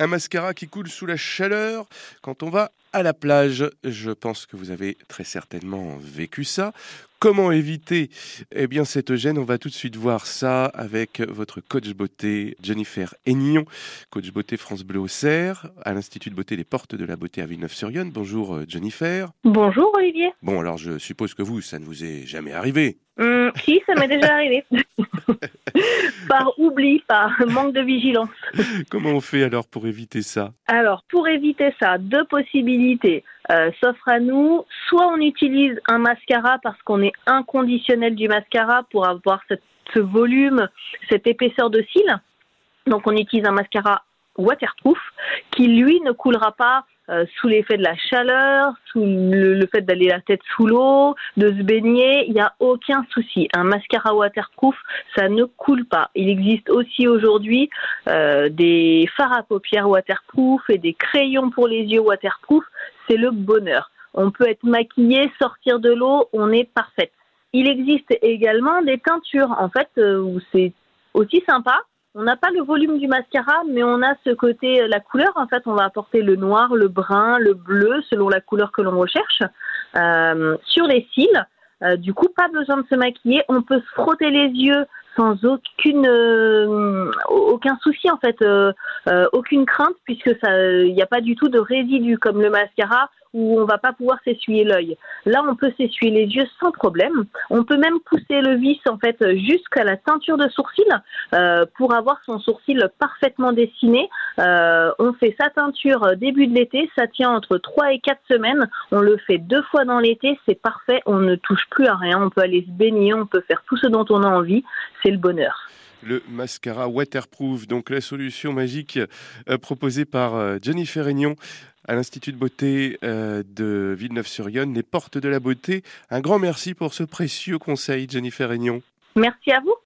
Un mascara qui coule sous la chaleur quand on va à la plage. Je pense que vous avez très certainement vécu ça. Comment éviter eh bien, cette gêne? On va tout de suite voir ça avec votre coach beauté Jennifer Aignon, coach beauté France Bleu au Cerf, à l'Institut de beauté des Portes de la Beauté à Villeneuve-sur-Yonne. Bonjour euh, Jennifer. Bonjour Olivier. Bon, alors je suppose que vous, ça ne vous est jamais arrivé? Hum, si, ça m'est déjà arrivé. par oubli, par manque de vigilance. Comment on fait alors pour éviter ça Alors, pour éviter ça, deux possibilités euh, s'offrent à nous. Soit on utilise un mascara parce qu'on est inconditionnel du mascara pour avoir cette, ce volume, cette épaisseur de cils. Donc on utilise un mascara waterproof qui lui ne coulera pas euh, sous l'effet de la chaleur, sous le, fait d'aller la tête sous l'eau, de se baigner, il n'y a aucun souci. Un mascara waterproof, ça ne coule pas. Il existe aussi aujourd'hui euh, des fards à paupières waterproof et des crayons pour les yeux waterproof. C'est le bonheur. On peut être maquillé, sortir de l'eau, on est parfaite. Il existe également des teintures, en fait, euh, où c'est aussi sympa on n'a pas le volume du mascara, mais on a ce côté, euh, la couleur. En fait, on va apporter le noir, le brun, le bleu, selon la couleur que l'on recherche, euh, sur les cils. Euh, du coup, pas besoin de se maquiller. On peut se frotter les yeux sans aucune, aucun souci en fait, aucune crainte puisque il n'y a pas du tout de résidus comme le mascara où on va pas pouvoir s'essuyer l'œil. Là, on peut s'essuyer les yeux sans problème. On peut même pousser le vis en fait jusqu'à la teinture de sourcil euh, pour avoir son sourcil parfaitement dessiné. Euh, on fait sa teinture début de l'été, ça tient entre 3 et 4 semaines. On le fait deux fois dans l'été, c'est parfait. On ne touche plus à rien. On peut aller se baigner, on peut faire tout ce dont on a envie. C'est le bonheur le mascara waterproof, donc la solution magique euh, proposée par euh, Jennifer Aignon à l'Institut de beauté euh, de Villeneuve-sur-Yonne, les portes de la beauté. Un grand merci pour ce précieux conseil, Jennifer Aignon. Merci à vous.